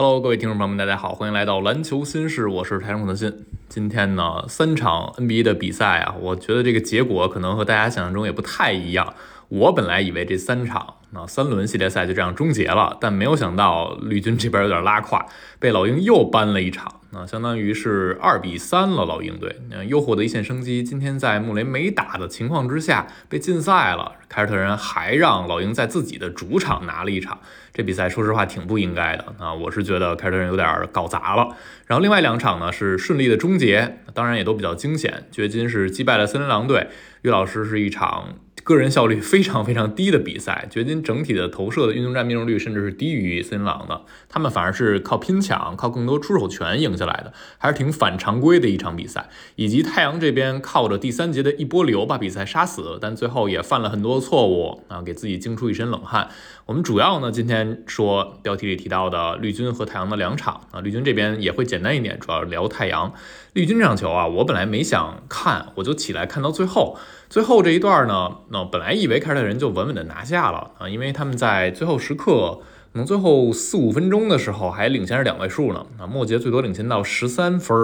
Hello，各位听众朋友们，大家好，欢迎来到篮球新事，我是台上的新。今天呢，三场 NBA 的比赛啊，我觉得这个结果可能和大家想象中也不太一样。我本来以为这三场啊三轮系列赛就这样终结了，但没有想到绿军这边有点拉胯，被老鹰又扳了一场。啊，相当于是二比三了，老鹰队又获得一线生机。今天在穆雷没打的情况之下被禁赛了，凯尔特人还让老鹰在自己的主场拿了一场，这比赛说实话挺不应该的啊！我是觉得凯尔特人有点搞砸了。然后另外两场呢是顺利的终结，当然也都比较惊险。掘金是击败了森林狼队，岳老师是一场。个人效率非常非常低的比赛，掘金整体的投射的运动战命中率甚至是低于森林狼的，他们反而是靠拼抢、靠更多出手权赢下来的，还是挺反常规的一场比赛。以及太阳这边靠着第三节的一波流把比赛杀死，但最后也犯了很多错误啊，给自己惊出一身冷汗。我们主要呢今天说标题里提到的绿军和太阳的两场啊，绿军这边也会简单一点，主要聊太阳。绿军这场球啊，我本来没想看，我就起来看到最后。最后这一段呢，那本来以为凯尔特人就稳稳的拿下了啊，因为他们在最后时刻，能最后四五分钟的时候还领先着两位数呢啊，末节最多领先到十三分。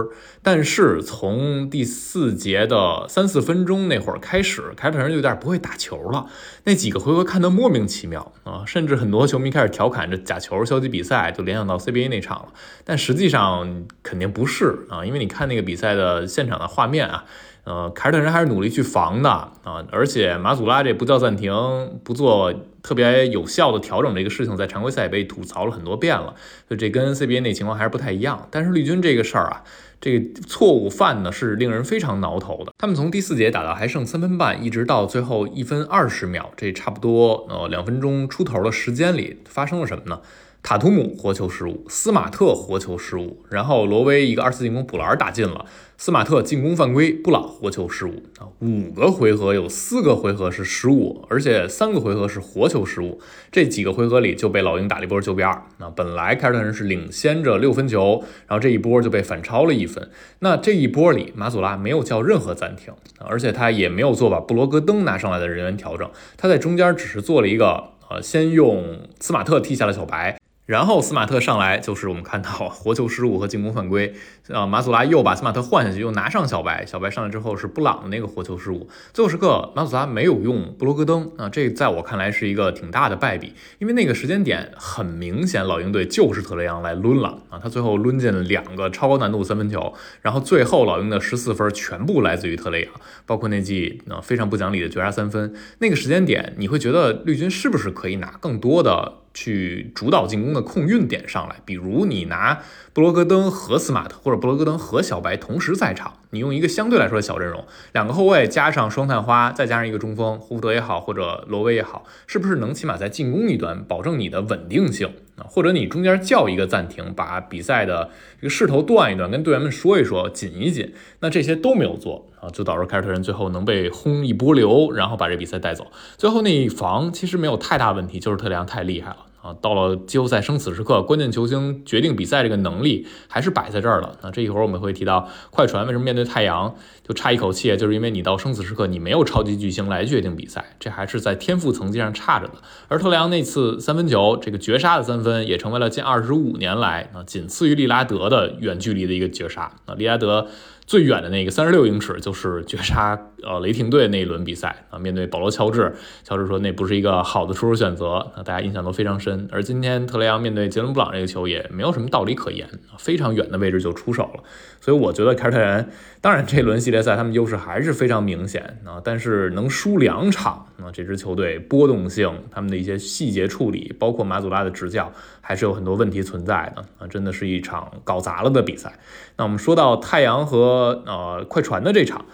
但是从第四节的三四分钟那会儿开始，凯尔特人就有点不会打球了，那几个回合看得莫名其妙啊，甚至很多球迷开始调侃这假球消极比赛，就联想到 CBA 那场了。但实际上肯定不是啊，因为你看那个比赛的现场的画面啊。呃，凯尔特人还是努力去防的啊，而且马祖拉这不叫暂停，不做特别有效的调整这个事情，在常规赛被吐槽了很多遍了，所以这跟 CBA 那情况还是不太一样。但是绿军这个事儿啊，这个错误犯的是令人非常挠头的。他们从第四节打到还剩三分半，一直到最后一分二十秒，这差不多呃两分钟出头的时间里，发生了什么呢？塔图姆活球失误，斯马特活球失误，然后罗威一个二次进攻补篮打进了，斯马特进攻犯规，布朗活球失误啊，五个回合有四个回合是失误，而且三个回合是活球失误，这几个回合里就被老鹰打了一波九比二。那本来凯尔特人是领先着六分球，然后这一波就被反超了一分。那这一波里马祖拉没有叫任何暂停，而且他也没有做把布罗格登拿上来的人员调整，他在中间只是做了一个呃，先用斯马特踢下了小白。然后斯马特上来就是我们看到活球失误和进攻犯规，啊，马祖拉又把斯马特换下去，又拿上小白，小白上来之后是布朗的那个活球失误。最后时刻马祖拉没有用布罗格登啊，这在我看来是一个挺大的败笔，因为那个时间点很明显老鹰队就是特雷杨来抡了啊，他最后抡进了两个超高难度三分球，然后最后老鹰的十四分全部来自于特雷杨，包括那记啊非常不讲理的绝杀三分。那个时间点你会觉得绿军是不是可以拿更多的？去主导进攻的控运点上来，比如你拿布罗格登和斯马特，或者布罗格登和小白同时在场，你用一个相对来说的小阵容，两个后卫加上双探花，再加上一个中锋，胡福德也好，或者罗威也好，是不是能起码在进攻一端保证你的稳定性啊？或者你中间叫一个暂停，把比赛的这个势头断一断，跟队员们说一说，紧一紧，那这些都没有做啊，就导致凯尔特人最后能被轰一波流，然后把这比赛带走。最后那一防其实没有太大问题，就是特雷杨太厉害了。啊，到了季后赛生死时刻，关键球星决定比赛这个能力还是摆在这儿了。那这一会儿我们会提到快船为什么面对太阳就差一口气，就是因为你到生死时刻你没有超级巨星来决定比赛，这还是在天赋层级上差着的。而特雷杨那次三分球，这个绝杀的三分也成为了近二十五年来啊仅次于利拉德的远距离的一个绝杀啊，利拉德。最远的那个三十六英尺就是绝杀呃雷霆队那一轮比赛啊，面对保罗乔治，乔治说那不是一个好的出手选择，那大家印象都非常深。而今天特雷杨面对杰伦布朗这个球也没有什么道理可言，非常远的位置就出手了。所以我觉得凯尔特人，当然这轮系列赛他们优势还是非常明显啊，但是能输两场，那这支球队波动性，他们的一些细节处理，包括马祖拉的执教，还是有很多问题存在的啊，真的是一场搞砸了的比赛。那我们说到太阳和呃快船的这场，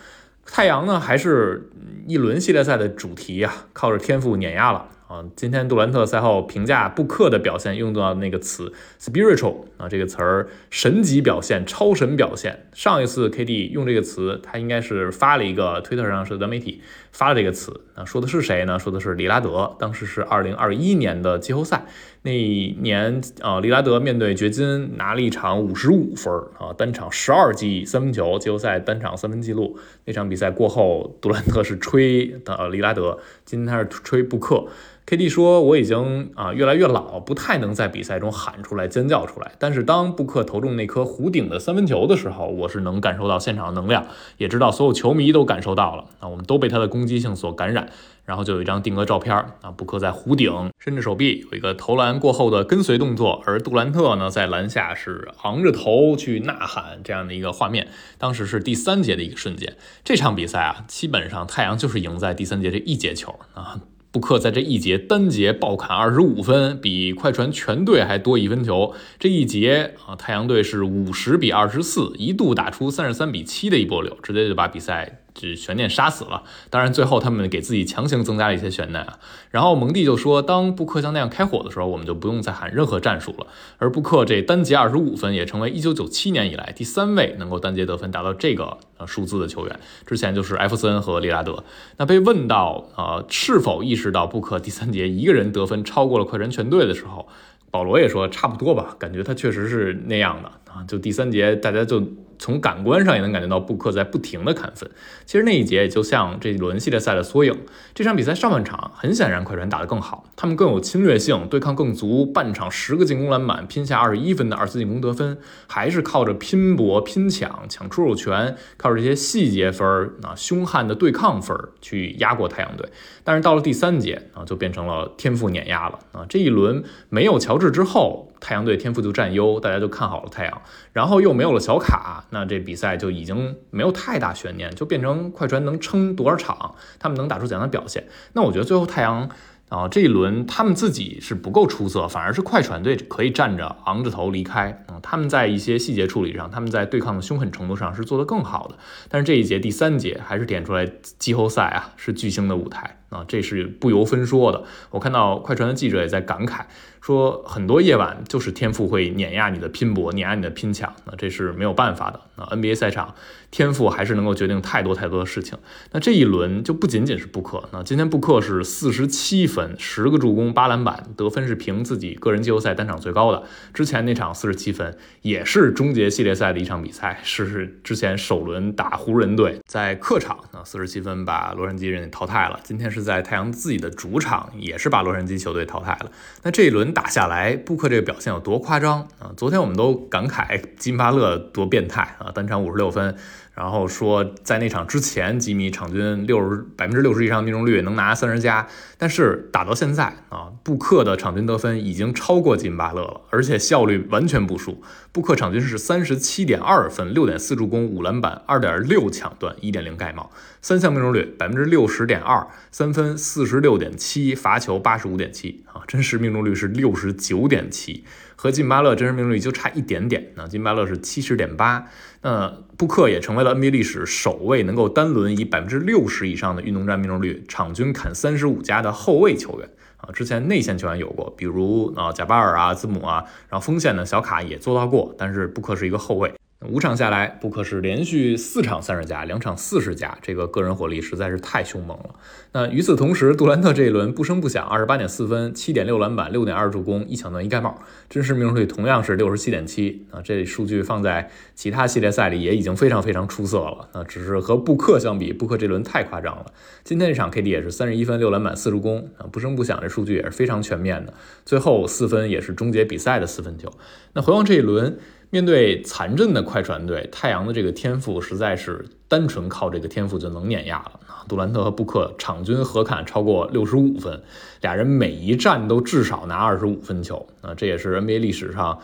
太阳呢还是一轮系列赛的主题啊，靠着天赋碾压了。啊，今天杜兰特赛后评价布克的表现用到那个词 spiritual 啊，这个词儿神级表现、超神表现。上一次 KD 用这个词，他应该是发了一个推特上是的媒体发了这个词啊，说的是谁呢？说的是里拉德，当时是二零二一年的季后赛，那一年啊，利拉德面对掘金拿了一场五十五分啊，单场十二记三分球，季后赛单场三分记录。那场比赛过后，杜兰特是吹的利拉德，今天他是吹布克。KD 说：“我已经啊越来越老，不太能在比赛中喊出来、尖叫出来。但是当布克投中那颗弧顶的三分球的时候，我是能感受到现场的能量，也知道所有球迷都感受到了。啊，我们都被他的攻攻击性所感染。然后就有一张定格照片啊，布克在弧顶伸着手臂，有一个投篮过后的跟随动作，而杜兰特呢在篮下是昂着头去呐喊这样的一个画面。当时是第三节的一个瞬间。这场比赛啊，基本上太阳就是赢在第三节这一节球啊。”布克在这一节单节暴砍二十五分，比快船全队还多一分球。这一节啊，太阳队是五十比二十四，一度打出三十三比七的一波流，直接就把比赛。这悬念杀死了，当然最后他们给自己强行增加了一些悬念啊。然后蒙蒂就说，当布克像那样开火的时候，我们就不用再喊任何战术了。而布克这单节二十五分，也成为一九九七年以来第三位能够单节得分达到这个呃数字的球员，之前就是艾弗森和利拉德。那被问到呃是否意识到布克第三节一个人得分超过了快船全队的时候，保罗也说差不多吧，感觉他确实是那样的啊。就第三节大家就。从感官上也能感觉到布克在不停的砍分。其实那一节也就像这一轮系列赛的缩影。这场比赛上半场很显然快船打得更好，他们更有侵略性，对抗更足。半场十个进攻篮板，拼下二十一分的二次进攻得分，还是靠着拼搏、拼抢、抢出手权，靠着这些细节分儿啊，凶悍的对抗分儿去压过太阳队。但是到了第三节啊，就变成了天赋碾压了啊。这一轮没有乔治之后。太阳队天赋就占优，大家就看好了太阳，然后又没有了小卡，那这比赛就已经没有太大悬念，就变成快船能撑多少场，他们能打出怎样的表现？那我觉得最后太阳。啊，这一轮他们自己是不够出色，反而是快船队可以站着昂着头离开。啊，他们在一些细节处理上，他们在对抗的凶狠程度上是做得更好的。但是这一节第三节还是点出来，季后赛啊是巨星的舞台啊，这是不由分说的。我看到快船的记者也在感慨，说很多夜晚就是天赋会碾压你的拼搏，碾压你的拼抢，那这是没有办法的。啊，NBA 赛场天赋还是能够决定太多太多的事情。那这一轮就不仅仅是布克，那今天布克是四十七分。十个助攻，八篮板，得分是凭自己个人季后赛单场最高的。之前那场四十七分，也是终结系列赛的一场比赛，是是之前首轮打湖人队，在客场那四十七分把洛杉矶人淘汰了。今天是在太阳自己的主场，也是把洛杉矶球队淘汰了。那这一轮打下来，布克这个表现有多夸张啊？昨天我们都感慨金巴勒多变态啊，单场五十六分。然后说，在那场之前，吉米场均六十百分之六十以上命中率，能拿三十加。但是打到现在啊，布克的场均得分已经超过金巴勒了，而且效率完全不输。布克场均是三十七点二分，六点四助攻，五篮板，二点六抢断，一点零盖帽，三项命中率百分之六十点二，三分四十六点七，罚球八十五点七啊，真实命中率是六十九点七。和金巴勒真实命中率就差一点点，那金巴勒是七十点八，那布克也成为了 NBA 历史首位能够单轮以百分之六十以上的运动战命中率，场均砍三十五加的后卫球员啊，之前内线球员有过，比如啊贾巴尔啊字母啊，然后锋线呢小卡也做到过，但是布克是一个后卫。五场下来，布克是连续四场三十加，两场四十加，这个个人火力实在是太凶猛了。那与此同时，杜兰特这一轮不声不响，二十八点四分，七点六篮板，六点二助攻，一抢断一盖帽，真实命中率同样是六十七点七啊。这数据放在其他系列赛里也已经非常非常出色了。那只是和布克相比，布克这轮太夸张了。今天这场 KD 也是三十一分，六篮板，四助攻啊，不声不响，这数据也是非常全面的。最后四分也是终结比赛的四分球。那回望这一轮。面对残阵的快船队，太阳的这个天赋实在是单纯靠这个天赋就能碾压了！杜兰特和布克场均合砍超过六十五分，俩人每一战都至少拿二十五分球啊！这也是 NBA 历史上。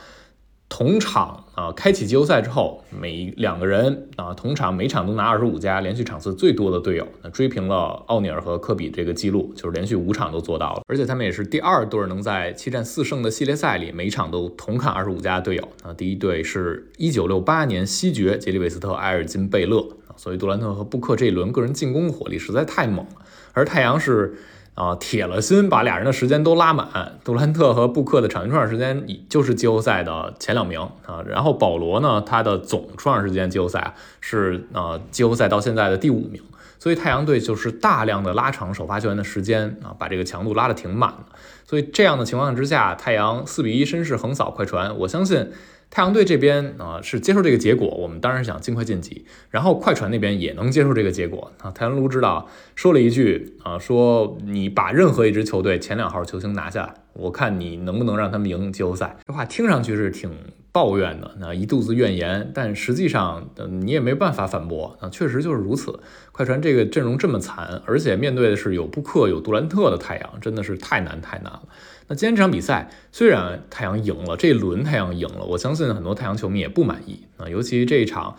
同场啊，开启季后赛之后，每两个人啊，同场每场都拿二十五加，连续场次最多的队友，那追平了奥尼尔和科比这个记录，就是连续五场都做到了。而且他们也是第二对能在七战四胜的系列赛里，每场都同砍二十五加的队友。啊，第一队是一九六八年西决杰里韦斯特、埃尔金贝勒。所以杜兰特和布克这一轮个人进攻火力实在太猛了，而太阳是。啊，铁了心把俩人的时间都拉满。杜兰特和布克的场均出场时间就是季后赛的前两名啊。然后保罗呢，他的总出场时间季后赛是啊季后赛到现在的第五名。所以太阳队就是大量的拉长首发球员的时间啊，把这个强度拉得挺满的。所以这样的情况之下，太阳四比一绅士横扫快船，我相信。太阳队这边啊是接受这个结果，我们当然是想尽快晋级。然后快船那边也能接受这个结果啊。太阳卢知道说了一句啊，说你把任何一支球队前两号球星拿下，我看你能不能让他们赢季后赛。这话听上去是挺抱怨的，那一肚子怨言，但实际上你也没办法反驳啊，确实就是如此。快船这个阵容这么惨，而且面对的是有布克有杜兰特的太阳，真的是太难太难了。那今天这场比赛虽然太阳赢了，这一轮太阳赢了，我相信很多太阳球迷也不满意啊。尤其这一场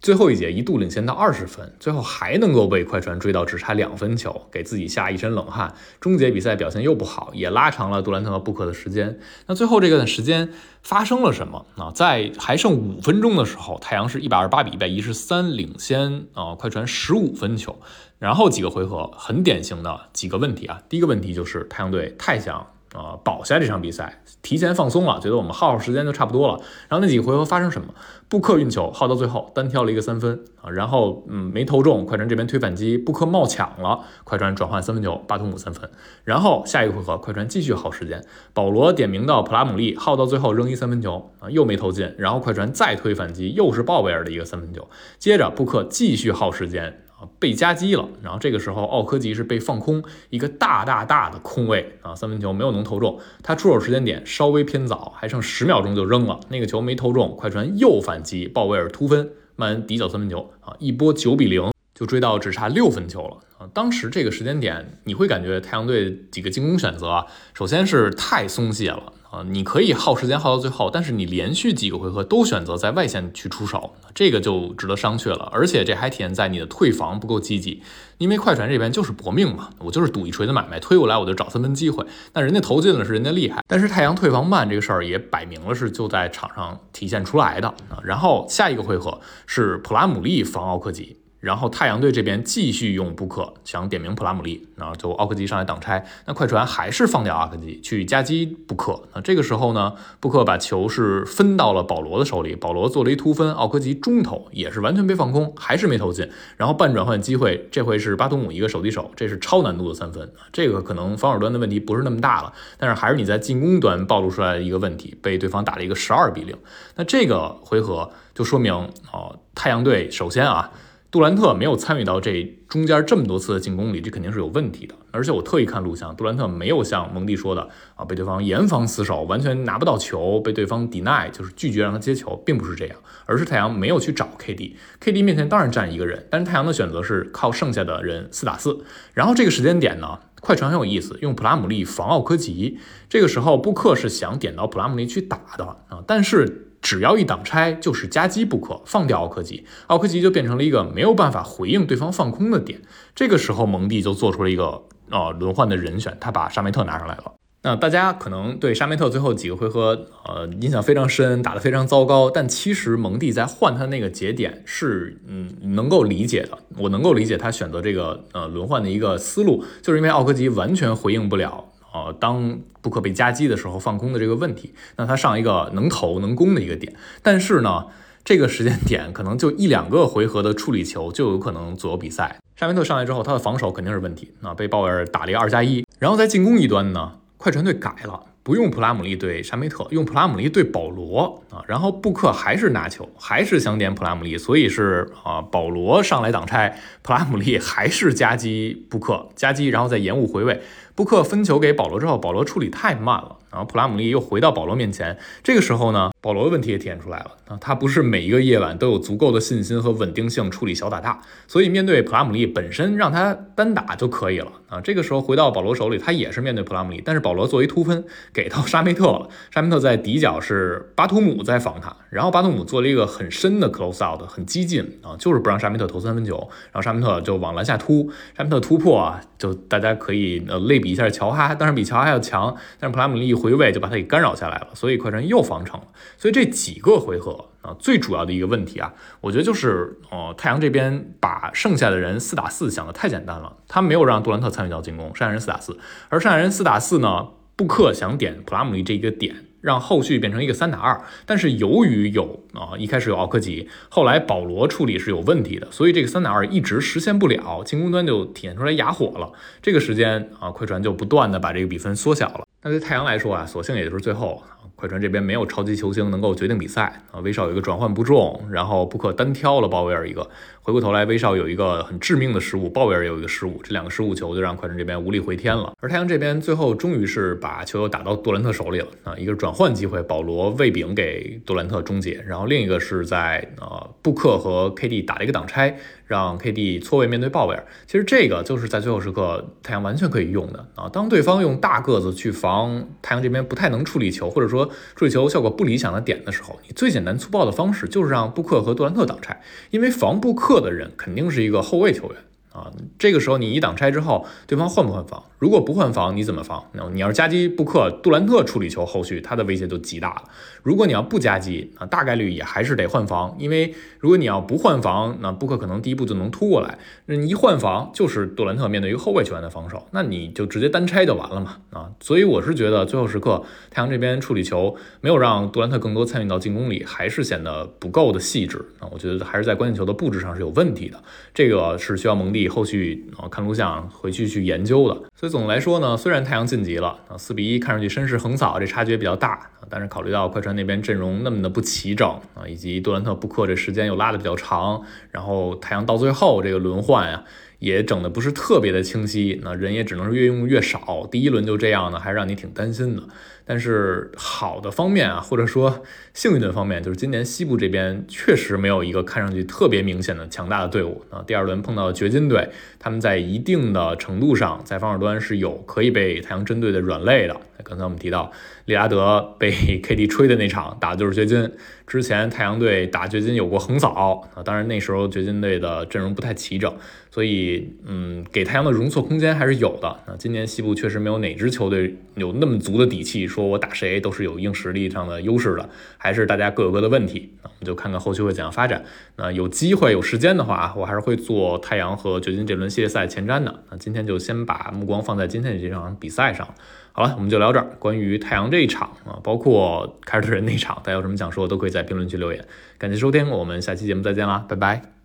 最后一节一度领先到二十分，最后还能够被快船追到只差两分球，给自己下一身冷汗。终结比赛表现又不好，也拉长了杜兰特和布克的时间。那最后这个时间发生了什么啊？在还剩五分钟的时候，太阳是一百二十八比一百一十三领先啊，快船十五分球。然后几个回合很典型的几个问题啊，第一个问题就是太阳队太想。啊，保下这场比赛，提前放松了，觉得我们耗耗时间就差不多了。然后那几回合发生什么？布克运球耗到最后单挑了一个三分啊，然后嗯没投中，快船这边推反击，布克冒抢了，快船转换三分球，巴图姆三分。然后下一个回合，快船继续耗时间，保罗点名到普拉姆利，耗到最后扔一三分球啊，又没投进，然后快船再推反击，又是鲍威尔的一个三分球，接着布克继续耗时间。被夹击了，然后这个时候奥科吉是被放空一个大大大的空位啊，三分球没有能投中，他出手时间点稍微偏早，还剩十秒钟就扔了，那个球没投中，快船又反击，鲍威尔突分，曼恩底角三分球啊，一波九比零就追到只差六分球了。啊，当时这个时间点你会感觉太阳队几个进攻选择啊，首先是太松懈了。啊，你可以耗时间耗到最后，但是你连续几个回合都选择在外线去出手，这个就值得商榷了。而且这还体现在你的退防不够积极，因为快船这边就是搏命嘛，我就是赌一锤子买卖，推过来我就找三分机会。那人家投进了是人家厉害，但是太阳退防慢这个事儿也摆明了是就在场上体现出来的啊。然后下一个回合是普拉姆利防奥克吉。然后太阳队这边继续用布克想点名普拉姆利，然后就奥克吉上来挡拆，那快船还是放掉奥克吉去夹击布克。那这个时候呢，布克把球是分到了保罗的手里，保罗做了一突分，奥克吉中投也是完全被放空，还是没投进。然后半转换机会，这回是巴图姆一个手递手，这是超难度的三分。这个可能防守端的问题不是那么大了，但是还是你在进攻端暴露出来的一个问题，被对方打了一个十二比零。那这个回合就说明哦，太阳队首先啊。杜兰特没有参与到这中间这么多次的进攻里，这肯定是有问题的。而且我特意看录像，杜兰特没有像蒙蒂说的啊，被对方严防死守，完全拿不到球，被对方 deny，就是拒绝让他接球，并不是这样，而是太阳没有去找 KD，KD 面前当然站一个人，但是太阳的选择是靠剩下的人四打四。然后这个时间点呢，快船很有意思，用普拉姆利防奥科吉，这个时候布克是想点到普拉姆利去打的啊，但是。只要一挡拆，就是夹击不可，放掉奥科吉，奥科吉就变成了一个没有办法回应对方放空的点。这个时候，蒙蒂就做出了一个呃轮换的人选，他把沙梅特拿上来了。那大家可能对沙梅特最后几个回合呃印象非常深，打得非常糟糕。但其实蒙蒂在换他那个节点是嗯能够理解的，我能够理解他选择这个呃轮换的一个思路，就是因为奥科吉完全回应不了。呃，当布克被夹击的时候放空的这个问题，那他上一个能投能攻的一个点，但是呢，这个时间点可能就一两个回合的处理球就有可能左右比赛。沙梅特上来之后，他的防守肯定是问题，啊，被鲍威尔打了一个二加一，然后在进攻一端呢，快船队改了。不用普拉姆利对沙梅特，用普拉姆利对保罗啊，然后布克还是拿球，还是想点普拉姆利，所以是啊，保罗上来挡拆，普拉姆利还是夹击布克，夹击，然后再延误回位，布克分球给保罗之后，保罗处理太慢了。然后普拉姆利又回到保罗面前，这个时候呢，保罗的问题也体现出来了啊，他不是每一个夜晚都有足够的信心和稳定性处理小打大，所以面对普拉姆利本身让他单打就可以了啊。这个时候回到保罗手里，他也是面对普拉姆利，但是保罗作为突分给到沙梅特了，沙梅特在底角是巴图姆在防他，然后巴图姆做了一个很深的 close out，很激进啊，就是不让沙梅特投三分球，然后沙梅特就往篮下突，沙梅特突破啊，就大家可以呃类比一下乔哈，当然比乔哈要强，但是普拉姆利。回位就把他给干扰下来了，所以快船又防成了。所以这几个回合啊，最主要的一个问题啊，我觉得就是呃，太阳这边把剩下的人四打四想的太简单了，他没有让杜兰特参与到进攻，剩下人四打四，而剩下人四打四呢，布克想点普拉姆利这一个点，让后续变成一个三打二。但是由于有啊一开始有奥科吉，后来保罗处理是有问题的，所以这个三打二一直实现不了，进攻端就体现出来哑火了。这个时间啊，快船就不断的把这个比分缩小了。那对太阳来说啊，索性也就是最后。快船这边没有超级球星能够决定比赛啊，威少有一个转换不中，然后布克单挑了鲍威尔一个，回过头来威少有一个很致命的失误，鲍威尔有一个失误，这两个失误球就让快船这边无力回天了。而太阳这边最后终于是把球又打到杜兰特手里了啊，一个转换机会，保罗喂饼给杜兰特终结，然后另一个是在呃布克和 KD 打了一个挡拆。让 KD 错位面对鲍威尔，其实这个就是在最后时刻太阳完全可以用的啊。当对方用大个子去防太阳这边不太能处理球，或者说处理球效果不理想的点的时候，你最简单粗暴的方式就是让布克和杜兰特挡拆，因为防布克的人肯定是一个后卫球员。啊，这个时候你一挡拆之后，对方换不换防？如果不换防，你怎么防？那你要是夹击布克、杜兰特处理球，后续他的威胁就极大了。如果你要不夹击，啊，大概率也还是得换防，因为如果你要不换防，那布克可能第一步就能突过来。那你一换防，就是杜兰特面对一个后卫球员的防守，那你就直接单拆就完了嘛。啊，所以我是觉得最后时刻太阳这边处理球没有让杜兰特更多参与到进攻里，还是显得不够的细致。啊，我觉得还是在关键球的布置上是有问题的。这个是需要蒙蒂。后续啊看录像回去去研究的，所以总的来说呢，虽然太阳晋级了啊，四比一看上去绅士横扫，这差距也比较大啊，但是考虑到快船那边阵容那么的不齐整啊，以及杜兰特布克这时间又拉的比较长，然后太阳到最后这个轮换呀。也整的不是特别的清晰，那人也只能是越用越少。第一轮就这样呢，还让你挺担心的。但是好的方面啊，或者说幸运的方面，就是今年西部这边确实没有一个看上去特别明显的强大的队伍啊。第二轮碰到掘金队，他们在一定的程度上在防守端是有可以被太阳针对的软肋的。刚才我们提到利拉德被 KD 吹的那场打的就是掘金，之前太阳队打掘金有过横扫啊，当然那时候掘金队的阵容不太齐整。所以，嗯，给太阳的容错空间还是有的。啊，今年西部确实没有哪支球队有那么足的底气，说我打谁都是有硬实力上的优势的，还是大家各有各的问题。那我们就看看后续会怎样发展。那有机会有时间的话，我还是会做太阳和掘金这轮系列赛前瞻的。那今天就先把目光放在今天这场比赛上。好了，我们就聊这儿。关于太阳这一场啊，包括凯尔特人那场，大家有什么想说，都可以在评论区留言。感谢收听，我们下期节目再见啦，拜拜。